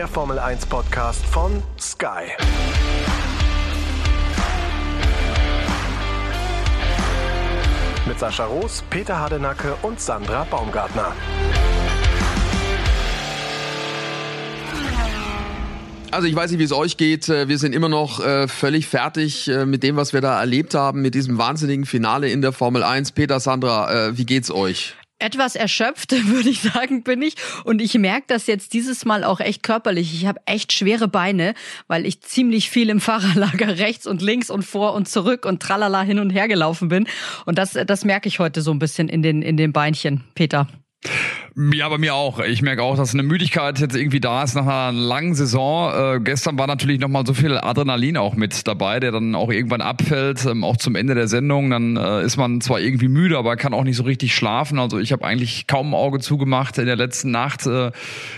Der Formel 1 Podcast von Sky. Mit Sascha Roos, Peter Hardenacke und Sandra Baumgartner. Also ich weiß nicht, wie es euch geht. Äh, wir sind immer noch äh, völlig fertig äh, mit dem, was wir da erlebt haben, mit diesem wahnsinnigen Finale in der Formel 1. Peter, Sandra, wie geht's euch? Etwas erschöpft, würde ich sagen, bin ich. Und ich merke das jetzt dieses Mal auch echt körperlich. Ich habe echt schwere Beine, weil ich ziemlich viel im Fahrerlager rechts und links und vor und zurück und tralala hin und her gelaufen bin. Und das, das merke ich heute so ein bisschen in den, in den Beinchen, Peter. Ja, bei mir auch. Ich merke auch, dass eine Müdigkeit jetzt irgendwie da ist nach einer langen Saison. Äh, gestern war natürlich nochmal so viel Adrenalin auch mit dabei, der dann auch irgendwann abfällt, ähm, auch zum Ende der Sendung. Dann äh, ist man zwar irgendwie müde, aber kann auch nicht so richtig schlafen. Also ich habe eigentlich kaum ein Auge zugemacht in der letzten Nacht. Äh,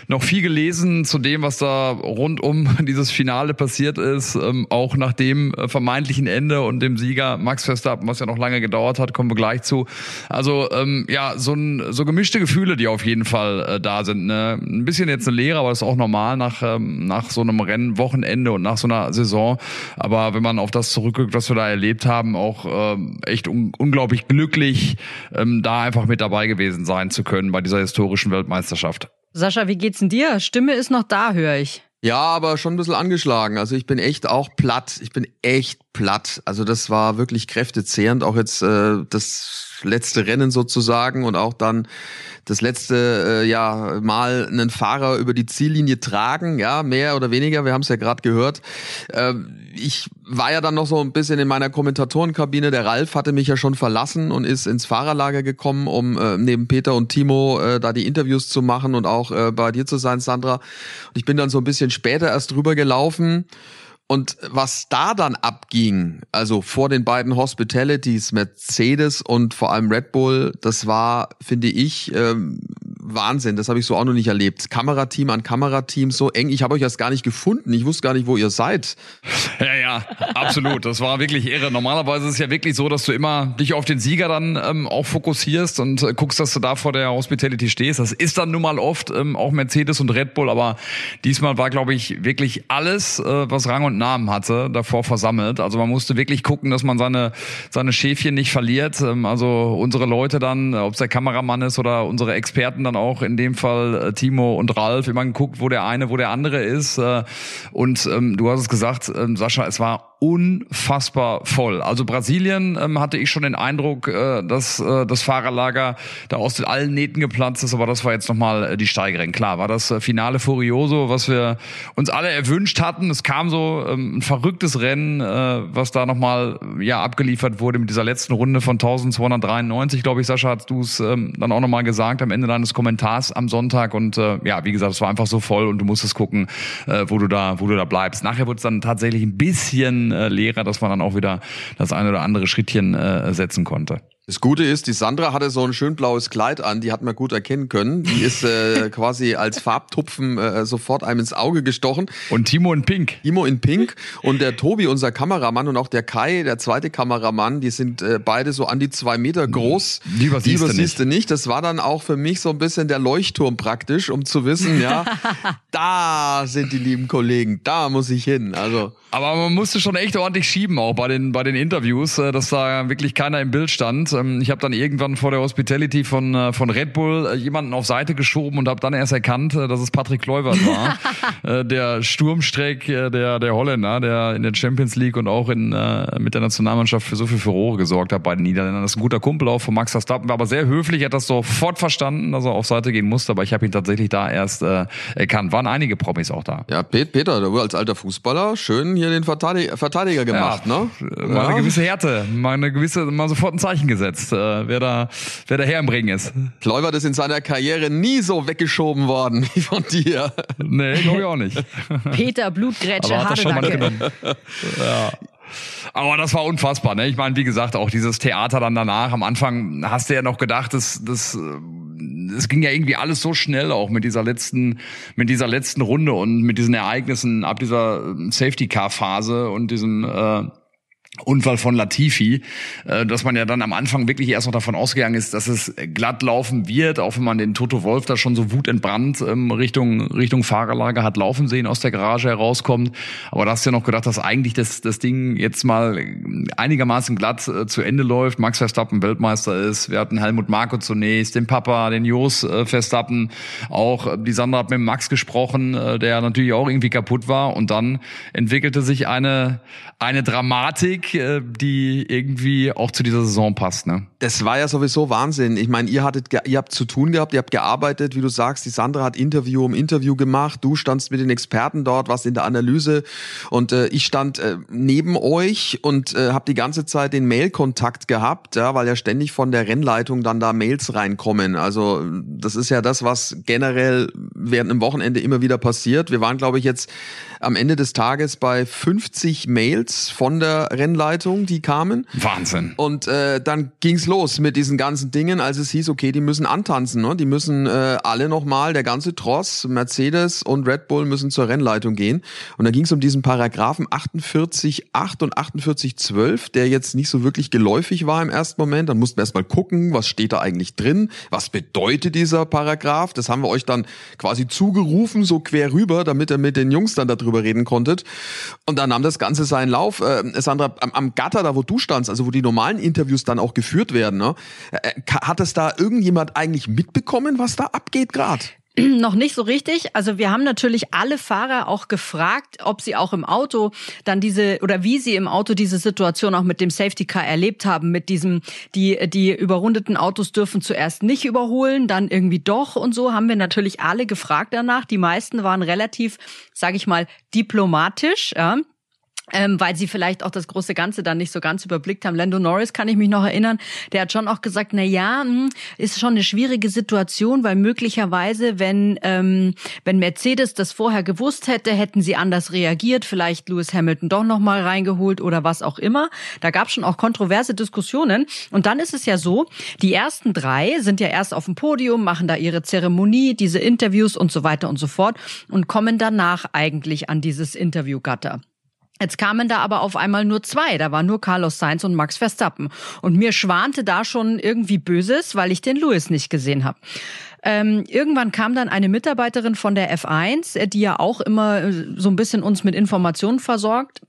noch viel gelesen zu dem, was da rund um dieses Finale passiert ist. Ähm, auch nach dem äh, vermeintlichen Ende und dem Sieger Max Verstappen, was ja noch lange gedauert hat, kommen wir gleich zu. Also ähm, ja, so, ein, so gemischte Gefühle, die auf auf jeden Fall äh, da sind. Ne? Ein bisschen jetzt eine Lehre, aber das ist auch normal nach, ähm, nach so einem Rennwochenende und nach so einer Saison. Aber wenn man auf das zurückguckt, was wir da erlebt haben, auch ähm, echt un unglaublich glücklich, ähm, da einfach mit dabei gewesen sein zu können bei dieser historischen Weltmeisterschaft. Sascha, wie geht's denn dir? Stimme ist noch da, höre ich. Ja, aber schon ein bisschen angeschlagen. Also ich bin echt auch platt. Ich bin echt platt. Also das war wirklich kräftezehrend. Auch jetzt äh, das letzte Rennen sozusagen und auch dann das letzte äh, ja Mal einen Fahrer über die Ziellinie tragen, ja, mehr oder weniger, wir haben es ja gerade gehört. Äh, ich war ja dann noch so ein bisschen in meiner Kommentatorenkabine, der Ralf hatte mich ja schon verlassen und ist ins Fahrerlager gekommen, um äh, neben Peter und Timo äh, da die Interviews zu machen und auch äh, bei dir zu sein, Sandra. Und ich bin dann so ein bisschen später erst drüber gelaufen und was da dann abging, also vor den beiden Hospitalities, Mercedes und vor allem Red Bull, das war, finde ich, ähm, Wahnsinn, das habe ich so auch noch nicht erlebt. Kamerateam an Kamerateam so eng. Ich habe euch erst gar nicht gefunden. Ich wusste gar nicht, wo ihr seid. Ja, ja, absolut. Das war wirklich irre. Normalerweise ist es ja wirklich so, dass du immer dich auf den Sieger dann ähm, auch fokussierst und äh, guckst, dass du da vor der Hospitality stehst. Das ist dann nun mal oft ähm, auch Mercedes und Red Bull, aber diesmal war, glaube ich, wirklich alles, äh, was Rang und Namen hatte, davor versammelt. Also man musste wirklich gucken, dass man seine, seine Schäfchen nicht verliert. Ähm, also unsere Leute dann, ob es der Kameramann ist oder unsere Experten dann auch in dem Fall äh, Timo und Ralf immer geguckt, wo der eine, wo der andere ist. Äh, und ähm, du hast es gesagt, ähm, Sascha, es war unfassbar voll. Also Brasilien ähm, hatte ich schon den Eindruck, äh, dass äh, das Fahrerlager da aus allen Nähten geplatzt ist, aber das war jetzt nochmal äh, die Steigerin. Klar, war das äh, Finale Furioso, was wir uns alle erwünscht hatten. Es kam so ähm, ein verrücktes Rennen, äh, was da nochmal ja, abgeliefert wurde mit dieser letzten Runde von 1293, glaube ich, Sascha, hast du es ähm, dann auch nochmal gesagt am Ende deines Kommentars am Sonntag. Und äh, ja, wie gesagt, es war einfach so voll und du musstest gucken, äh, wo du da, wo du da bleibst. Nachher wurde es dann tatsächlich ein bisschen Lehrer, dass man dann auch wieder das eine oder andere Schrittchen äh, setzen konnte. Das Gute ist, die Sandra hatte so ein schön blaues Kleid an, die hat man gut erkennen können. Die ist äh, quasi als Farbtupfen äh, sofort einem ins Auge gestochen. Und Timo in Pink. Timo in Pink und der Tobi, unser Kameramann und auch der Kai, der zweite Kameramann, die sind äh, beide so an die zwei Meter groß. Lieber siehst, Lieber siehst du nicht. Das war dann auch für mich so ein bisschen der Leuchtturm praktisch, um zu wissen, ja, da sind die lieben Kollegen, da muss ich hin. Also. Aber man musste schon echt ordentlich schieben auch bei den bei den Interviews, äh, dass da wirklich keiner im Bild stand. Ähm, ich habe dann irgendwann vor der Hospitality von, äh, von Red Bull äh, jemanden auf Seite geschoben und habe dann erst erkannt, äh, dass es Patrick Kluivert war. der Sturmstreck der, der Holländer, der in der Champions League und auch in, mit der Nationalmannschaft für so viel Furore gesorgt hat bei den Niederländern. Das ist ein guter Kumpel auch von Max Verstappen, war aber sehr höflich, hat das sofort verstanden, dass er auf Seite gehen musste, aber ich habe ihn tatsächlich da erst äh, erkannt. Waren einige Promis auch da. Ja, Peter, du als alter Fußballer schön hier den Verteidiger, Verteidiger gemacht, ja, ne? Mal ja. eine gewisse Härte, mal eine gewisse, mal sofort ein Zeichen gesetzt äh, wer da, wer da her im Ring ist. Kleubert ist in seiner Karriere nie so weggeschoben worden wie von dir. Nee, glaube ich auch nicht. Peter Blutgrätsche Hardenacke. ja. Aber das war unfassbar, ne? Ich meine, wie gesagt, auch dieses Theater dann danach. Am Anfang hast du ja noch gedacht, das, das, es ging ja irgendwie alles so schnell auch mit dieser letzten, mit dieser letzten Runde und mit diesen Ereignissen ab dieser Safety Car Phase und diesem äh, Unfall von Latifi, äh, dass man ja dann am Anfang wirklich erst noch davon ausgegangen ist, dass es glatt laufen wird, auch wenn man den Toto Wolf da schon so wutentbrannt ähm, Richtung Richtung Fahrerlager hat laufen sehen, aus der Garage herauskommt. Aber da hast du ja noch gedacht, dass eigentlich das, das Ding jetzt mal einigermaßen glatt äh, zu Ende läuft. Max Verstappen Weltmeister ist. Wir hatten Helmut Marko zunächst, den Papa, den Jos äh, Verstappen. Auch die Sandra hat mit Max gesprochen, der natürlich auch irgendwie kaputt war. Und dann entwickelte sich eine, eine Dramatik, Musik, äh, die irgendwie auch zu dieser Saison passt. Ne? Das war ja sowieso Wahnsinn. Ich meine, ihr hattet, ihr habt zu tun gehabt, ihr habt gearbeitet, wie du sagst. Die Sandra hat Interview um Interview gemacht. Du standst mit den Experten dort, warst in der Analyse und äh, ich stand äh, neben euch und äh, habe die ganze Zeit den Mailkontakt gehabt, ja, weil ja ständig von der Rennleitung dann da Mails reinkommen. Also das ist ja das, was generell während einem Wochenende immer wieder passiert. Wir waren, glaube ich, jetzt am Ende des Tages bei 50 Mails von der Rennleitung, die kamen. Wahnsinn. Und äh, dann ging's los mit diesen ganzen Dingen, als es hieß, okay, die müssen antanzen, ne? die müssen äh, alle nochmal, der ganze Tross, Mercedes und Red Bull müssen zur Rennleitung gehen. Und dann ging's um diesen Paragraphen 48.8 und 48.12, der jetzt nicht so wirklich geläufig war im ersten Moment. Dann mussten wir erstmal gucken, was steht da eigentlich drin, was bedeutet dieser Paragraph. Das haben wir euch dann quasi zugerufen, so quer rüber, damit er mit den Jungs dann darüber reden konntet. Und dann nahm das Ganze seinen Lauf. Äh, Sandra, am, am Gatter, da wo du standst, also wo die normalen Interviews dann auch geführt werden, ne? Äh, hat es da irgendjemand eigentlich mitbekommen, was da abgeht gerade? Noch nicht so richtig. Also wir haben natürlich alle Fahrer auch gefragt, ob sie auch im Auto dann diese oder wie sie im Auto diese Situation auch mit dem Safety Car erlebt haben, mit diesem, die, die überrundeten Autos dürfen zuerst nicht überholen, dann irgendwie doch und so haben wir natürlich alle gefragt danach. Die meisten waren relativ, sage ich mal, diplomatisch. Ja ähm, weil sie vielleicht auch das große Ganze dann nicht so ganz überblickt haben. Lando Norris kann ich mich noch erinnern, der hat schon auch gesagt, na ja, hm, ist schon eine schwierige Situation, weil möglicherweise, wenn ähm, wenn Mercedes das vorher gewusst hätte, hätten sie anders reagiert, vielleicht Lewis Hamilton doch noch mal reingeholt oder was auch immer. Da gab es schon auch kontroverse Diskussionen. Und dann ist es ja so, die ersten drei sind ja erst auf dem Podium, machen da ihre Zeremonie, diese Interviews und so weiter und so fort und kommen danach eigentlich an dieses Interviewgatter. Jetzt kamen da aber auf einmal nur zwei. Da war nur Carlos Sainz und Max Verstappen. Und mir schwante da schon irgendwie Böses, weil ich den Lewis nicht gesehen habe. Ähm, irgendwann kam dann eine Mitarbeiterin von der F1, die ja auch immer äh, so ein bisschen uns mit Informationen versorgt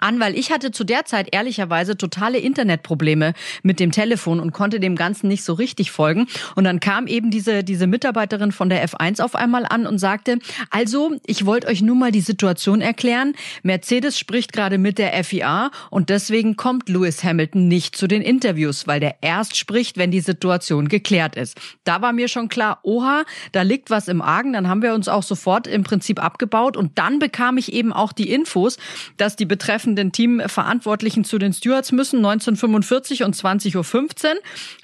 an, weil ich hatte zu der Zeit ehrlicherweise totale Internetprobleme mit dem Telefon und konnte dem Ganzen nicht so richtig folgen. Und dann kam eben diese, diese Mitarbeiterin von der F1 auf einmal an und sagte, also, ich wollte euch nur mal die Situation erklären. Mercedes spricht gerade mit der FIA und deswegen kommt Lewis Hamilton nicht zu den Interviews, weil der erst spricht, wenn die Situation geklärt ist. Da war mir schon klar, oha, da liegt was im Argen. Dann haben wir uns auch sofort im Prinzip abgebaut und dann bekam ich eben auch die Infos, dass die betreffenden betreffenden Teamverantwortlichen zu den Stewards müssen, 1945 und 20.15 Uhr,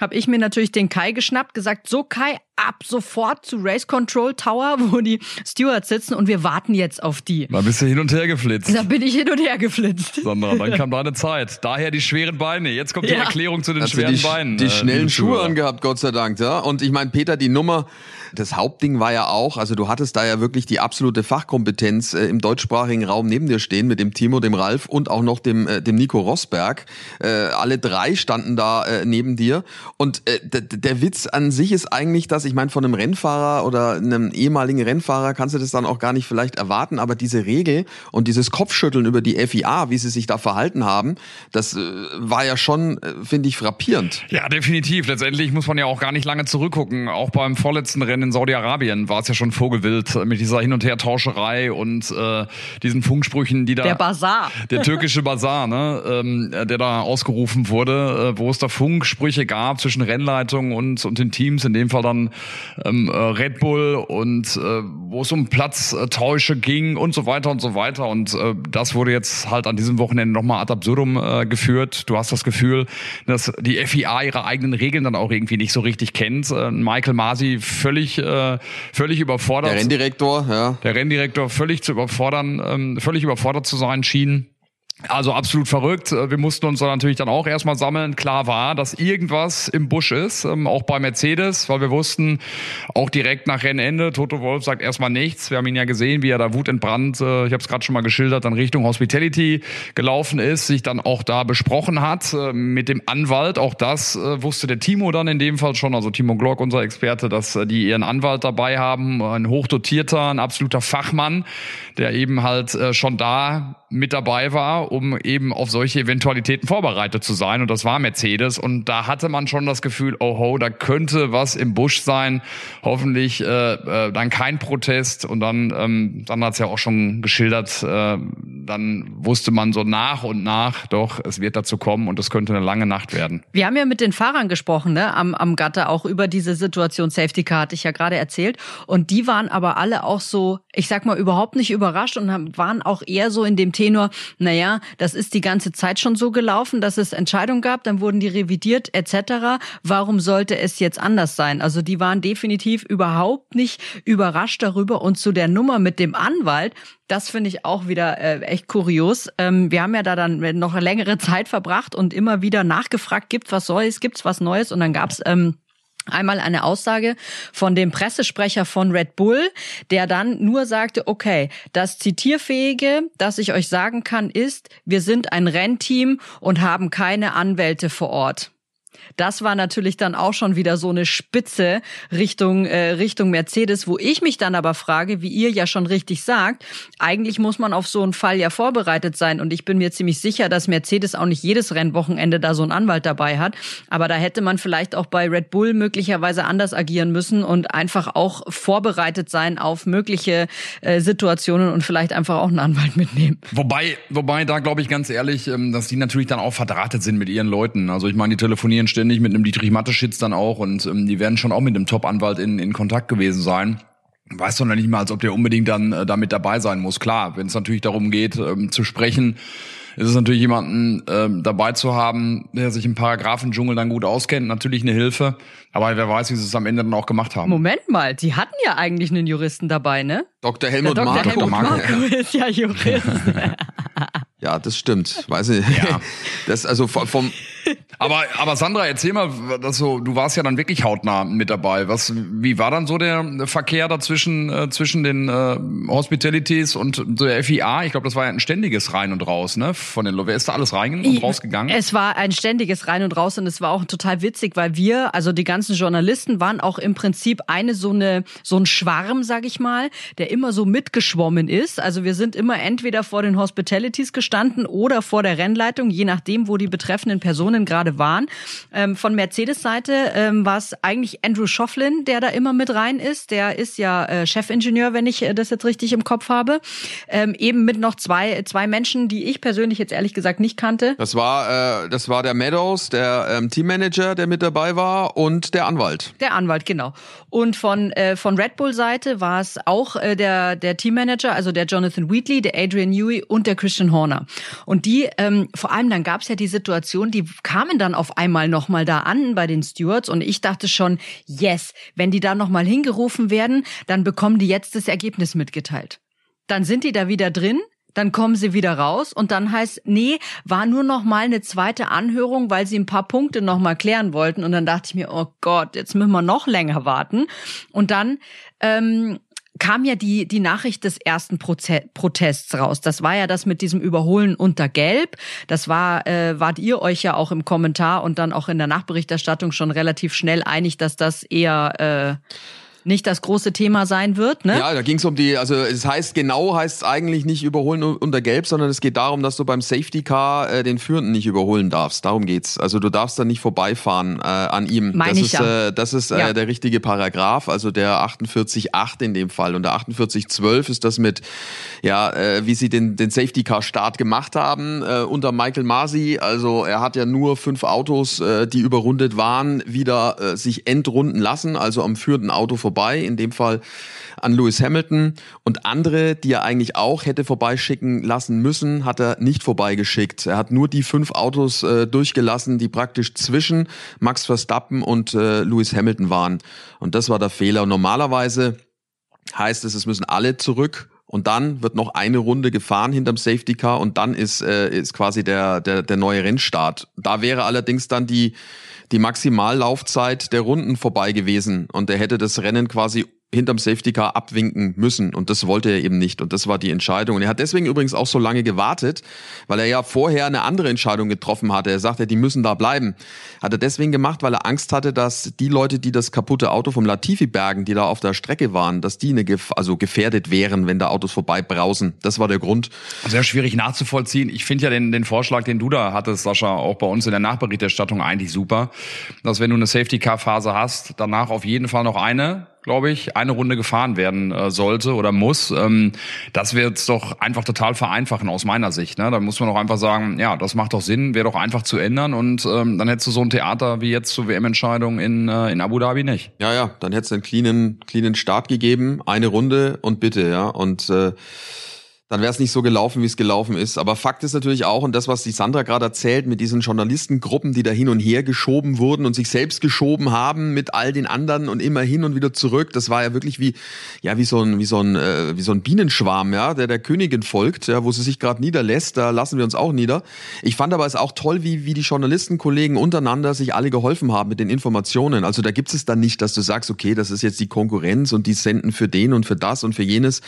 habe ich mir natürlich den Kai geschnappt, gesagt, so Kai, ab sofort zu Race Control Tower, wo die Stewards sitzen und wir warten jetzt auf die. Da bist du hin und her geflitzt. Da bin ich hin und her geflitzt. Sandra, dann kam deine Zeit. Daher die schweren Beine. Jetzt kommt die Erklärung zu den also schweren die, Beinen. Die äh, schnellen Schuhe angehabt, Gott sei Dank. Ja? Und ich meine, Peter, die Nummer, das Hauptding war ja auch, also du hattest da ja wirklich die absolute Fachkompetenz äh, im deutschsprachigen Raum neben dir stehen mit dem Timo, dem Ralf und auch noch dem, äh, dem Nico Rosberg. Äh, alle drei standen da äh, neben dir. Und äh, der Witz an sich ist eigentlich, dass ich meine, von einem Rennfahrer oder einem ehemaligen Rennfahrer kannst du das dann auch gar nicht vielleicht erwarten, aber diese Regel und dieses Kopfschütteln über die FIA, wie sie sich da verhalten haben, das äh, war ja schon, äh, finde ich, frappierend. Ja, definitiv. Letztendlich muss man ja auch gar nicht lange zurückgucken. Auch beim vorletzten Rennen in Saudi-Arabien war es ja schon vogelwild mit dieser Hin- und Her-Tauscherei und äh, diesen Funksprüchen, die da. Der Bazar. Der türkische Bazar, ne, ähm, der da ausgerufen wurde, äh, wo es da Funksprüche gab zwischen Rennleitung und, und den Teams, in dem Fall dann ähm, äh, Red Bull und äh, wo es um Platztäusche ging und so weiter und so weiter. Und äh, das wurde jetzt halt an diesem Wochenende nochmal ad absurdum äh, geführt. Du hast das Gefühl, dass die FIA ihre eigenen Regeln dann auch irgendwie nicht so richtig kennt. Äh, Michael Masi völlig völlig, äh, völlig überfordert. Der Renndirektor, ja. Der Renndirektor völlig zu überfordern, ähm, völlig überfordert zu sein schien. Also absolut verrückt. Äh, wir mussten uns dann natürlich dann auch erstmal sammeln. Klar war, dass irgendwas im Busch ist, ähm, auch bei Mercedes, weil wir wussten, auch direkt nach Rennende, Toto Wolf sagt erstmal nichts. Wir haben ihn ja gesehen, wie er da wutentbrannt, äh, ich habe es gerade schon mal geschildert, dann Richtung Hospitality gelaufen ist, sich dann auch da besprochen hat äh, mit dem Anwalt. Auch das wusste der Timo dann in dem Fall schon, also Timo Glock, unser Experte, dass die ihren Anwalt dabei haben, ein hochdotierter, ein absoluter Fachmann, der eben halt schon da mit dabei war, um eben auf solche Eventualitäten vorbereitet zu sein. Und das war Mercedes. Und da hatte man schon das Gefühl, oh ho, da könnte was im Busch sein. Hoffentlich äh, äh, dann kein Protest. Und dann, ähm, dann hat's ja auch schon geschildert, äh, dann wusste man so nach und nach, doch, es wird dazu kommen und es könnte eine lange Nacht werden. Wir haben ja mit den Fahrern gesprochen, ne, am, am Gatter, auch über diese Situation Safety Car, hatte ich ja gerade erzählt. Und die waren aber alle auch so, ich sag mal, überhaupt nicht überrascht und waren auch eher so in dem Tenor, naja, das ist die ganze Zeit schon so gelaufen, dass es Entscheidungen gab, dann wurden die revidiert etc. Warum sollte es jetzt anders sein? Also die waren definitiv überhaupt nicht überrascht darüber und zu der Nummer mit dem Anwalt, das finde ich auch wieder äh, echt kurios. Ähm, wir haben ja da dann noch längere Zeit verbracht und immer wieder nachgefragt, gibt's was Neues, gibt's was Neues? Und dann gab's ähm, Einmal eine Aussage von dem Pressesprecher von Red Bull, der dann nur sagte, okay, das Zitierfähige, das ich euch sagen kann, ist, wir sind ein Rennteam und haben keine Anwälte vor Ort. Das war natürlich dann auch schon wieder so eine Spitze Richtung, äh, Richtung Mercedes, wo ich mich dann aber frage, wie ihr ja schon richtig sagt, eigentlich muss man auf so einen Fall ja vorbereitet sein. Und ich bin mir ziemlich sicher, dass Mercedes auch nicht jedes Rennwochenende da so einen Anwalt dabei hat. Aber da hätte man vielleicht auch bei Red Bull möglicherweise anders agieren müssen und einfach auch vorbereitet sein auf mögliche äh, Situationen und vielleicht einfach auch einen Anwalt mitnehmen. Wobei, wobei da glaube ich ganz ehrlich, ähm, dass die natürlich dann auch verdrahtet sind mit ihren Leuten. Also ich meine, die telefonieren ständig mit einem Dietrich Matteschitz dann auch und ähm, die werden schon auch mit einem Top-Anwalt in, in Kontakt gewesen sein. Weiß doch noch nicht mal, als ob der unbedingt dann äh, damit dabei sein muss. Klar, wenn es natürlich darum geht, ähm, zu sprechen, ist es natürlich jemanden ähm, dabei zu haben, der sich im Paragraphendschungel dann gut auskennt, natürlich eine Hilfe. Aber wer weiß, wie sie es am Ende dann auch gemacht haben. Moment mal, sie hatten ja eigentlich einen Juristen dabei, ne? Dr. Helmut Der Dr. Marko. Helmut Marko. Marko ist ja Jurist. Ja, das stimmt. Weiß ich. Ja. Das also vom, vom Aber, aber Sandra, erzähl mal, das so, du warst ja dann wirklich hautnah mit dabei. Was, wie war dann so der Verkehr dazwischen äh, zwischen den äh, Hospitalities und der FIA? Ich glaube, das war ja ein ständiges Rein und Raus, ne? Von den, wer ist da alles rein und rausgegangen? Es war ein ständiges Rein und Raus und es war auch total witzig, weil wir, also die ganzen Journalisten, waren auch im Prinzip eine so eine so ein Schwarm, sag ich mal, der immer so mitgeschwommen ist. Also wir sind immer entweder vor den Hospitalities gestanden oder vor der Rennleitung, je nachdem, wo die betreffenden Personen gerade waren. Ähm, von Mercedes-Seite ähm, war es eigentlich Andrew Schofflin, der da immer mit rein ist. Der ist ja äh, Chefingenieur, wenn ich äh, das jetzt richtig im Kopf habe. Ähm, eben mit noch zwei zwei Menschen, die ich persönlich jetzt ehrlich gesagt nicht kannte. Das war, äh, das war der Meadows, der ähm, Teammanager, der mit dabei war und der Anwalt. Der Anwalt, genau. Und von, äh, von Red Bull-Seite war es auch äh, der, der Teammanager, also der Jonathan Wheatley, der Adrian Newey und der Christian Horner. Und die, ähm, vor allem dann gab es ja die Situation, die kamen dann auf einmal nochmal da an bei den Stewards und ich dachte schon, yes, wenn die da nochmal hingerufen werden, dann bekommen die jetzt das Ergebnis mitgeteilt. Dann sind die da wieder drin, dann kommen sie wieder raus und dann heißt, nee, war nur noch mal eine zweite Anhörung, weil sie ein paar Punkte noch mal klären wollten. Und dann dachte ich mir, oh Gott, jetzt müssen wir noch länger warten. Und dann ähm, kam ja die, die Nachricht des ersten Proze Protests raus. Das war ja das mit diesem Überholen unter Gelb. Das war, äh, wart ihr euch ja auch im Kommentar und dann auch in der Nachberichterstattung schon relativ schnell einig, dass das eher äh, nicht das große Thema sein wird, ne? Ja, da ging es um die, also es heißt genau, heißt es eigentlich nicht überholen unter Gelb, sondern es geht darum, dass du beim Safety Car äh, den Führenden nicht überholen darfst. Darum geht's. Also du darfst da nicht vorbeifahren äh, an ihm. Meine das ich ist, ja. äh, das ist äh, Ja. der richtige Paragraph, also der 48.8 in dem Fall. Und der 48.12 ist das mit, ja, äh, wie sie den, den Safety Car Start gemacht haben äh, unter Michael Masi. Also er hat ja nur fünf Autos, äh, die überrundet waren, wieder äh, sich entrunden lassen, also am führenden Auto vorbei, in dem Fall an Lewis Hamilton und andere, die er eigentlich auch hätte vorbeischicken lassen müssen, hat er nicht vorbeigeschickt. Er hat nur die fünf Autos äh, durchgelassen, die praktisch zwischen Max Verstappen und äh, Lewis Hamilton waren. Und das war der Fehler. Und normalerweise heißt es, es müssen alle zurück Und dann wird noch eine Runde gefahren hinterm Safety Car und dann ist, äh, ist quasi der, der, der neue Rennstart. Da wäre allerdings dann die, die Maximallaufzeit der Runden vorbei gewesen. Und er hätte das Rennen quasi hinterm Safety Car abwinken müssen und das wollte er eben nicht und das war die Entscheidung und er hat deswegen übrigens auch so lange gewartet, weil er ja vorher eine andere Entscheidung getroffen hatte. Er sagte, die müssen da bleiben. Hat er deswegen gemacht, weil er Angst hatte, dass die Leute, die das kaputte Auto vom Latifi bergen, die da auf der Strecke waren, dass die eine Gef also gefährdet wären, wenn da Autos vorbei brausen. Das war der Grund. Sehr schwierig nachzuvollziehen. Ich finde ja den, den Vorschlag, den du da hattest, Sascha, auch bei uns in der Nachberichterstattung eigentlich super, dass wenn du eine Safety Car Phase hast, danach auf jeden Fall noch eine glaube ich, eine Runde gefahren werden äh, sollte oder muss. Ähm, das wird doch einfach total vereinfachen aus meiner Sicht. Ne? Da muss man doch einfach sagen, ja, das macht doch Sinn, wäre doch einfach zu ändern und ähm, dann hättest du so ein Theater wie jetzt zur WM-Entscheidung in, äh, in Abu Dhabi nicht. Ja, ja, dann hättest du einen cleanen, cleanen Start gegeben, eine Runde und bitte, ja. Und äh, dann wäre es nicht so gelaufen, wie es gelaufen ist. Aber Fakt ist natürlich auch, und das, was die Sandra gerade erzählt, mit diesen Journalistengruppen, die da hin und her geschoben wurden und sich selbst geschoben haben mit all den anderen und immer hin und wieder zurück, das war ja wirklich wie, ja, wie so ein, wie so ein, äh, wie so ein Bienenschwarm, ja, der der Königin folgt, ja, wo sie sich gerade niederlässt, da lassen wir uns auch nieder. Ich fand aber es auch toll, wie, wie die Journalistenkollegen untereinander sich alle geholfen haben mit den Informationen. Also da gibt es dann nicht, dass du sagst, okay, das ist jetzt die Konkurrenz und die senden für den und für das und für jenes,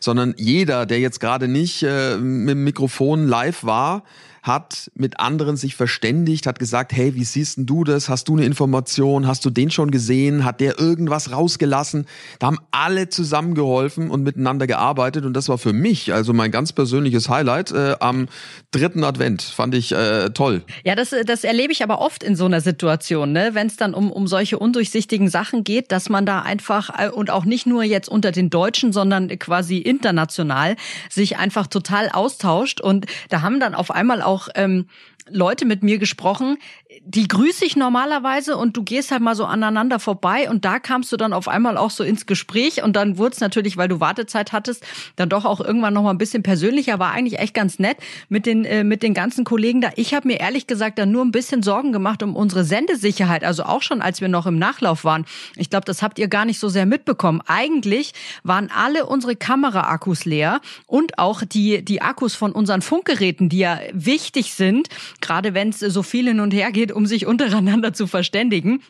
sondern jeder, der jetzt gerade nicht äh, mit dem Mikrofon live war, hat mit anderen sich verständigt, hat gesagt, hey, wie siehst denn du das? Hast du eine Information? Hast du den schon gesehen? Hat der irgendwas rausgelassen? Da haben alle zusammengeholfen und miteinander gearbeitet und das war für mich also mein ganz persönliches Highlight äh, am dritten Advent. Fand ich äh, toll. Ja, das, das erlebe ich aber oft in so einer Situation, ne? wenn es dann um, um solche undurchsichtigen Sachen geht, dass man da einfach äh, und auch nicht nur jetzt unter den Deutschen, sondern quasi international sich einfach total austauscht und da haben dann auf einmal auch ähm, Leute mit mir gesprochen, die grüße ich normalerweise und du gehst halt mal so aneinander vorbei und da kamst du dann auf einmal auch so ins Gespräch und dann wurde es natürlich, weil du Wartezeit hattest, dann doch auch irgendwann noch mal ein bisschen persönlicher, war eigentlich echt ganz nett mit den äh, mit den ganzen Kollegen da. Ich habe mir ehrlich gesagt dann nur ein bisschen Sorgen gemacht um unsere Sendesicherheit, also auch schon als wir noch im Nachlauf waren. Ich glaube, das habt ihr gar nicht so sehr mitbekommen. Eigentlich waren alle unsere Kameraakkus leer und auch die die Akkus von unseren Funkgeräten, die ja wichtig sind, gerade wenn es so viel hin und her geht, um sich untereinander zu verständigen.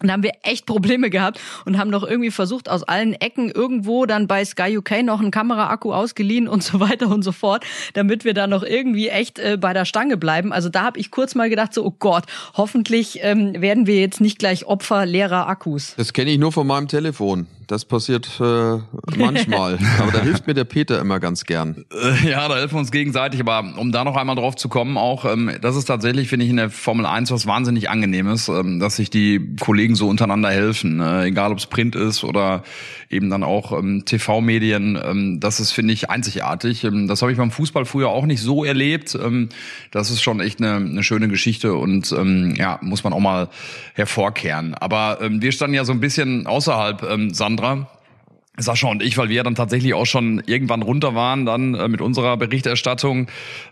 Und da haben wir echt Probleme gehabt und haben noch irgendwie versucht, aus allen Ecken irgendwo dann bei Sky UK noch einen Kameraakku ausgeliehen und so weiter und so fort, damit wir da noch irgendwie echt äh, bei der Stange bleiben. Also da habe ich kurz mal gedacht, so, oh Gott, hoffentlich ähm, werden wir jetzt nicht gleich Opfer leerer Akkus. Das kenne ich nur von meinem Telefon. Das passiert äh, manchmal. aber da hilft mir der Peter immer ganz gern. Äh, ja, da helfen wir uns gegenseitig. Aber um da noch einmal drauf zu kommen, auch, ähm, das ist tatsächlich, finde ich, in der Formel 1 was wahnsinnig angenehmes, ähm, dass sich die Kollegen so untereinander helfen. Äh, egal ob es Print ist oder eben dann auch ähm, TV-Medien. Ähm, das ist, finde ich, einzigartig. Ähm, das habe ich beim Fußball früher auch nicht so erlebt. Ähm, das ist schon echt eine, eine schöne Geschichte und ähm, ja, muss man auch mal hervorkehren. Aber ähm, wir standen ja so ein bisschen außerhalb, ähm, Sandra Sandra. Sascha und ich, weil wir dann tatsächlich auch schon irgendwann runter waren, dann äh, mit unserer Berichterstattung,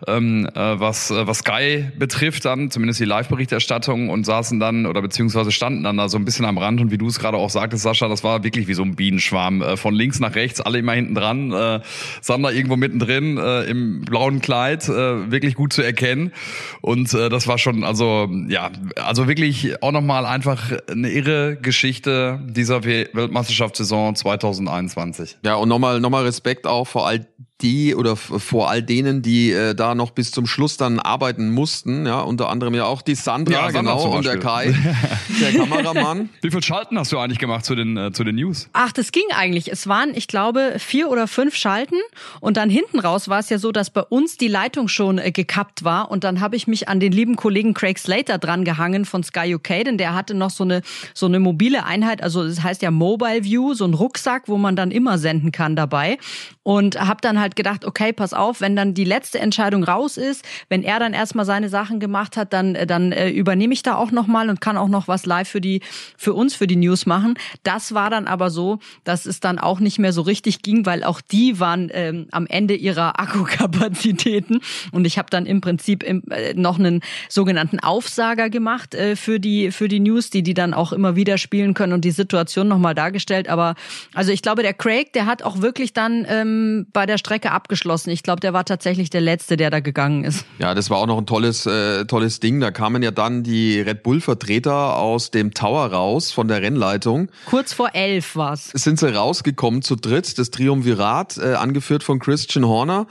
ähm, äh, was, äh, was Sky betrifft, dann zumindest die Live-Berichterstattung und saßen dann oder beziehungsweise standen dann da so ein bisschen am Rand und wie du es gerade auch sagtest, Sascha, das war wirklich wie so ein Bienenschwarm. Äh, von links nach rechts, alle immer hinten dran, äh, Sandra irgendwo mittendrin äh, im blauen Kleid, äh, wirklich gut zu erkennen. Und äh, das war schon, also ja, also wirklich auch nochmal einfach eine irre Geschichte dieser Weltmeisterschaftssaison 2001. 2021. Ja, und nochmal nochmal Respekt auch vor all die oder vor all denen, die äh, da noch bis zum Schluss dann arbeiten mussten, ja, unter anderem ja auch die Sandra, ja, Sandra genau, und der Kai, der Kameramann. Wie viel Schalten hast du eigentlich gemacht zu den, äh, zu den News? Ach, das ging eigentlich. Es waren, ich glaube, vier oder fünf Schalten und dann hinten raus war es ja so, dass bei uns die Leitung schon äh, gekappt war und dann habe ich mich an den lieben Kollegen Craig Slater dran gehangen von Sky UK, denn der hatte noch so eine, so eine mobile Einheit, also das heißt ja Mobile View, so ein Rucksack, wo man dann immer senden kann dabei und habe dann halt halt gedacht, okay, pass auf, wenn dann die letzte Entscheidung raus ist, wenn er dann erstmal seine Sachen gemacht hat, dann, äh, dann äh, übernehme ich da auch nochmal und kann auch noch was live für die, für uns, für die News machen. Das war dann aber so, dass es dann auch nicht mehr so richtig ging, weil auch die waren ähm, am Ende ihrer Akkukapazitäten und ich habe dann im Prinzip im, äh, noch einen sogenannten Aufsager gemacht äh, für die für die News, die die dann auch immer wieder spielen können und die Situation nochmal dargestellt. Aber also ich glaube, der Craig, der hat auch wirklich dann ähm, bei der Strecke abgeschlossen. Ich glaube, der war tatsächlich der Letzte, der da gegangen ist. Ja, das war auch noch ein tolles, äh, tolles Ding. Da kamen ja dann die Red Bull-Vertreter aus dem Tower raus von der Rennleitung. Kurz vor elf war's. Sind sie rausgekommen zu dritt, das Triumvirat, äh, angeführt von Christian Horner.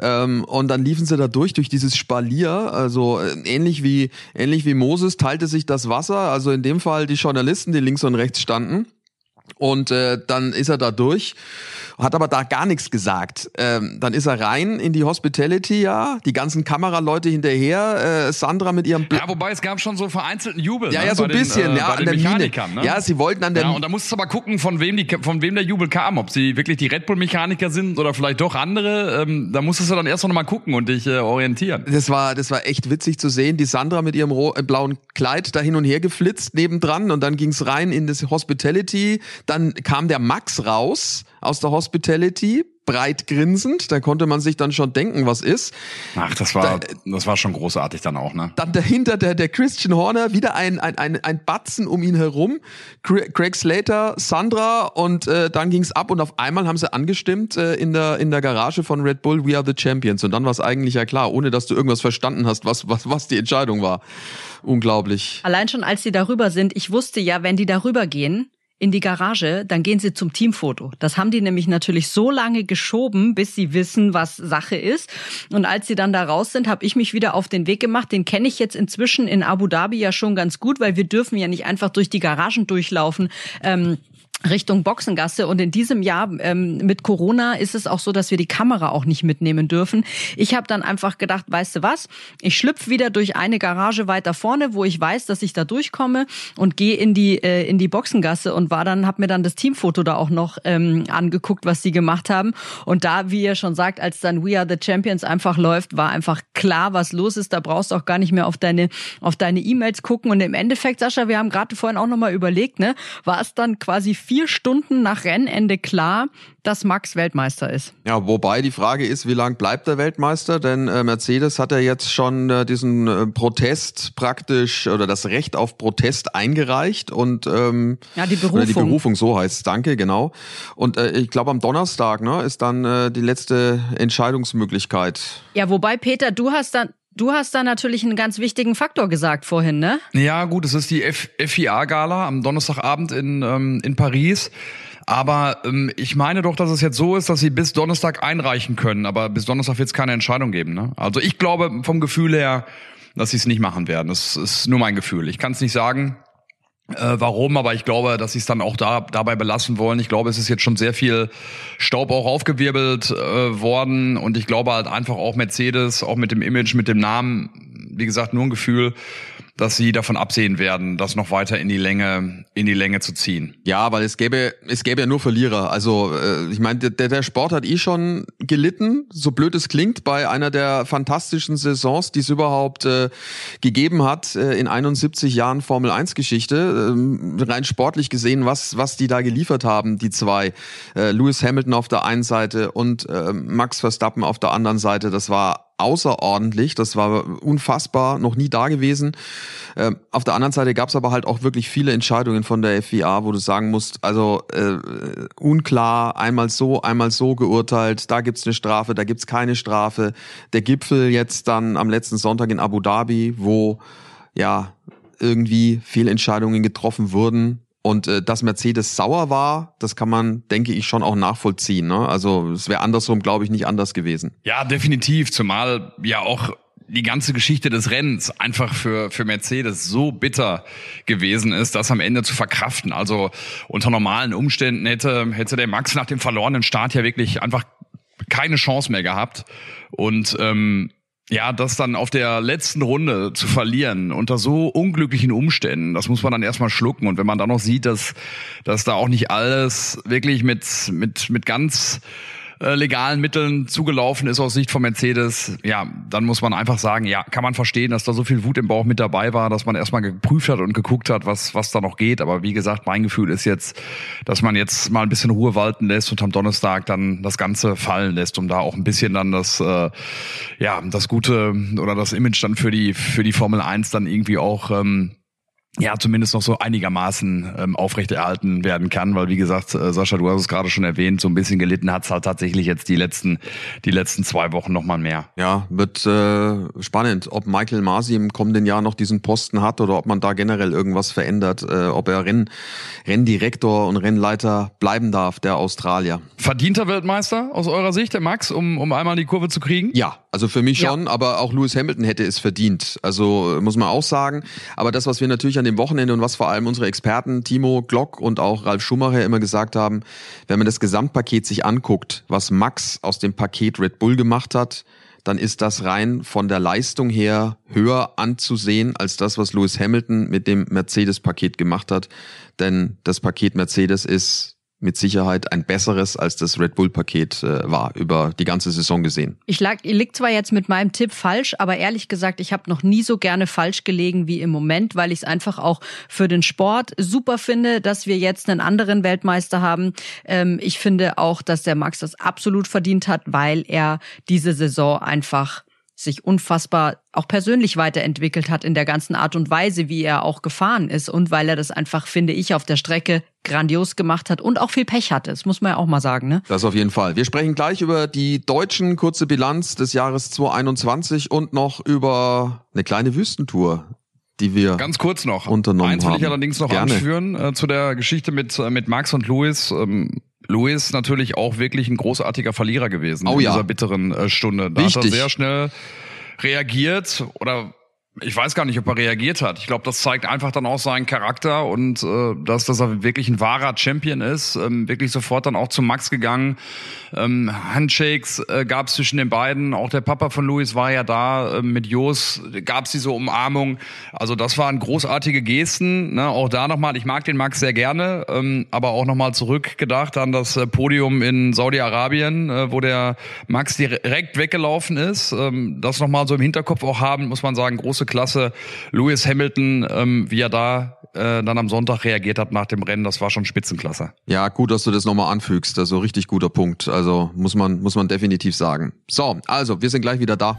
Ähm, und dann liefen sie da durch, durch dieses Spalier. Also äh, ähnlich wie ähnlich wie Moses teilte sich das Wasser. Also in dem Fall die Journalisten, die links und rechts standen. Und äh, dann ist er da durch, hat aber da gar nichts gesagt. Ähm, dann ist er rein in die Hospitality, ja, die ganzen Kameraleute hinterher, äh, Sandra mit ihrem Bl Ja, wobei es gab schon so vereinzelten Jubel. Ja, ne, ja, so ein den, bisschen, äh, ja, an der. Mine. Ne? Ja, sie wollten an der Ja, und da musst du aber gucken, von wem, die, von wem der Jubel kam. Ob sie wirklich die Red Bull-Mechaniker sind oder vielleicht doch andere. Ähm, da musstest du dann erst noch mal gucken und dich äh, orientieren. Das war, das war echt witzig zu sehen. Die Sandra mit ihrem äh, blauen Kleid da hin und her geflitzt nebendran und dann ging's rein in das Hospitality. Dann kam der Max raus aus der Hospitality, breit grinsend. Da konnte man sich dann schon denken, was ist. Ach, das war, das war schon großartig dann auch, ne? Dann dahinter der, der Christian Horner, wieder ein, ein, ein, ein Batzen um ihn herum. Craig Slater, Sandra und äh, dann ging's ab und auf einmal haben sie angestimmt äh, in, der, in der Garage von Red Bull, We are the Champions. Und dann war es eigentlich ja klar, ohne dass du irgendwas verstanden hast, was, was, was die Entscheidung war. Unglaublich. Allein schon, als sie darüber sind, ich wusste ja, wenn die darüber gehen, in die Garage, dann gehen sie zum Teamfoto. Das haben die nämlich natürlich so lange geschoben, bis sie wissen, was Sache ist. Und als sie dann da raus sind, habe ich mich wieder auf den Weg gemacht. Den kenne ich jetzt inzwischen in Abu Dhabi ja schon ganz gut, weil wir dürfen ja nicht einfach durch die Garagen durchlaufen. Ähm, Richtung Boxengasse. Und in diesem Jahr ähm, mit Corona ist es auch so, dass wir die Kamera auch nicht mitnehmen dürfen. Ich habe dann einfach gedacht, weißt du was, ich schlüpf wieder durch eine Garage weiter vorne, wo ich weiß, dass ich da durchkomme und gehe in die äh, in die Boxengasse und war dann habe mir dann das Teamfoto da auch noch ähm, angeguckt, was sie gemacht haben. Und da, wie ihr schon sagt, als dann We Are the Champions einfach läuft, war einfach klar, was los ist. Da brauchst du auch gar nicht mehr auf deine auf deine E-Mails gucken. Und im Endeffekt, Sascha, wir haben gerade vorhin auch noch mal überlegt, ne, war es dann quasi vier Stunden nach Rennende klar, dass Max Weltmeister ist. Ja, wobei die Frage ist, wie lang bleibt der Weltmeister? Denn äh, Mercedes hat ja jetzt schon äh, diesen äh, Protest praktisch oder das Recht auf Protest eingereicht und ähm, ja, die Berufung. die Berufung, so heißt danke, genau. Und äh, ich glaube am Donnerstag ne, ist dann äh, die letzte Entscheidungsmöglichkeit. Ja, wobei, Peter, du hast dann Du hast da natürlich einen ganz wichtigen Faktor gesagt vorhin, ne? Ja, gut, es ist die FIA-Gala am Donnerstagabend in, ähm, in Paris. Aber ähm, ich meine doch, dass es jetzt so ist, dass sie bis Donnerstag einreichen können. Aber bis Donnerstag wird es keine Entscheidung geben. Ne? Also ich glaube vom Gefühl her, dass sie es nicht machen werden. Das ist nur mein Gefühl. Ich kann es nicht sagen. Äh, warum, aber ich glaube, dass sie es dann auch da, dabei belassen wollen. Ich glaube, es ist jetzt schon sehr viel Staub auch aufgewirbelt äh, worden. Und ich glaube halt einfach auch Mercedes, auch mit dem Image, mit dem Namen, wie gesagt, nur ein Gefühl, dass sie davon absehen werden, das noch weiter in die Länge, in die Länge zu ziehen. Ja, weil es gäbe, es gäbe ja nur Verlierer. Also äh, ich meine, der, der Sport hat eh schon gelitten, so blöd es klingt, bei einer der fantastischen Saisons, die es überhaupt äh, gegeben hat äh, in 71 Jahren Formel 1 Geschichte. Ähm, rein sportlich gesehen, was was die da geliefert haben, die zwei, äh, Lewis Hamilton auf der einen Seite und äh, Max Verstappen auf der anderen Seite, das war außerordentlich. Das war unfassbar, noch nie da gewesen. Ähm, auf der anderen Seite gab es aber halt auch wirklich viele Entscheidungen von der FIA, wo du sagen musst, also äh, unklar, einmal so, einmal so geurteilt, da gibt's eine Strafe, da gibt's keine Strafe. Der Gipfel jetzt dann am letzten Sonntag in Abu Dhabi, wo ja irgendwie Fehlentscheidungen getroffen wurden, und äh, dass Mercedes sauer war, das kann man, denke ich, schon auch nachvollziehen. Ne? Also es wäre andersrum, glaube ich, nicht anders gewesen. Ja, definitiv. Zumal ja auch die ganze Geschichte des Rennens einfach für, für Mercedes so bitter gewesen ist, das am Ende zu verkraften. Also unter normalen Umständen hätte, hätte der Max nach dem verlorenen Start ja wirklich einfach keine Chance mehr gehabt. Und ähm, ja, das dann auf der letzten Runde zu verlieren unter so unglücklichen Umständen, das muss man dann erstmal schlucken. Und wenn man dann noch sieht, dass, dass da auch nicht alles wirklich mit, mit, mit ganz äh, legalen Mitteln zugelaufen ist aus Sicht von Mercedes, ja, dann muss man einfach sagen, ja, kann man verstehen, dass da so viel Wut im Bauch mit dabei war, dass man erstmal geprüft hat und geguckt hat, was, was da noch geht. Aber wie gesagt, mein Gefühl ist jetzt, dass man jetzt mal ein bisschen Ruhe walten lässt und am Donnerstag dann das Ganze fallen lässt, um da auch ein bisschen dann das, äh, ja, das gute oder das Image dann für die, für die Formel 1 dann irgendwie auch ähm, ja zumindest noch so einigermaßen ähm, aufrechterhalten werden kann, weil wie gesagt, äh, Sascha, du hast es gerade schon erwähnt, so ein bisschen gelitten hat's halt tatsächlich jetzt die letzten die letzten zwei Wochen noch mal mehr. Ja, wird äh, spannend, ob Michael Masi im kommenden Jahr noch diesen Posten hat oder ob man da generell irgendwas verändert, äh, ob er Renn, Renndirektor und Rennleiter bleiben darf, der Australier. Verdienter Weltmeister aus eurer Sicht, der Max, um um einmal die Kurve zu kriegen? Ja, also für mich schon, ja. aber auch Lewis Hamilton hätte es verdient. Also muss man auch sagen, aber das was wir natürlich an dem Wochenende und was vor allem unsere Experten Timo Glock und auch Ralf Schumacher immer gesagt haben, wenn man das Gesamtpaket sich anguckt, was Max aus dem Paket Red Bull gemacht hat, dann ist das rein von der Leistung her höher anzusehen als das, was Lewis Hamilton mit dem Mercedes-Paket gemacht hat. Denn das Paket Mercedes ist mit Sicherheit ein besseres als das Red Bull-Paket äh, war, über die ganze Saison gesehen. Ich lag, ich lieg zwar jetzt mit meinem Tipp falsch, aber ehrlich gesagt, ich habe noch nie so gerne falsch gelegen wie im Moment, weil ich es einfach auch für den Sport super finde, dass wir jetzt einen anderen Weltmeister haben. Ähm, ich finde auch, dass der Max das absolut verdient hat, weil er diese Saison einfach sich unfassbar auch persönlich weiterentwickelt hat in der ganzen Art und Weise, wie er auch gefahren ist und weil er das einfach, finde ich, auf der Strecke grandios gemacht hat und auch viel Pech hatte. Das muss man ja auch mal sagen. Ne? Das auf jeden Fall. Wir sprechen gleich über die deutschen kurze Bilanz des Jahres 2021 und noch über eine kleine Wüstentour die wir ganz kurz noch unternommen Eins will ich haben. allerdings noch Gerne. anführen äh, zu der Geschichte mit äh, mit Max und Louis. Ähm, Louis natürlich auch wirklich ein großartiger Verlierer gewesen Oh in ja. dieser bitteren äh, Stunde. Da hat Wichtig. er sehr schnell reagiert oder ich weiß gar nicht, ob er reagiert hat. Ich glaube, das zeigt einfach dann auch seinen Charakter und äh, dass, dass er wirklich ein wahrer Champion ist. Ähm, wirklich sofort dann auch zu Max gegangen. Ähm, Handshakes äh, gab es zwischen den beiden. Auch der Papa von Louis war ja da. Ähm, mit Jos gab es diese Umarmung. Also das waren großartige Gesten. Ne? Auch da nochmal, ich mag den Max sehr gerne, ähm, aber auch nochmal zurückgedacht an das äh, Podium in Saudi-Arabien, äh, wo der Max direkt weggelaufen ist. Ähm, das nochmal so im Hinterkopf auch haben, muss man sagen, große Klasse. Lewis Hamilton, ähm, wie er da äh, dann am Sonntag reagiert hat nach dem Rennen, das war schon Spitzenklasse. Ja, gut, dass du das nochmal anfügst. Also richtig guter Punkt. Also muss man, muss man definitiv sagen. So, also wir sind gleich wieder da.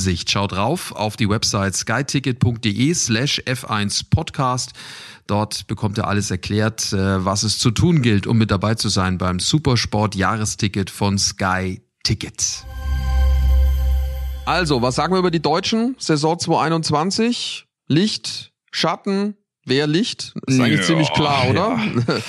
Schaut drauf auf die Website skyticket.de slash F1 Podcast. Dort bekommt ihr alles erklärt, äh, was es zu tun gilt, um mit dabei zu sein beim Supersport Jahresticket von Sky Ticket. Also, was sagen wir über die Deutschen? Saison 2021? Licht, Schatten, wer Licht? Ist eigentlich Ja, ziemlich klar, oder?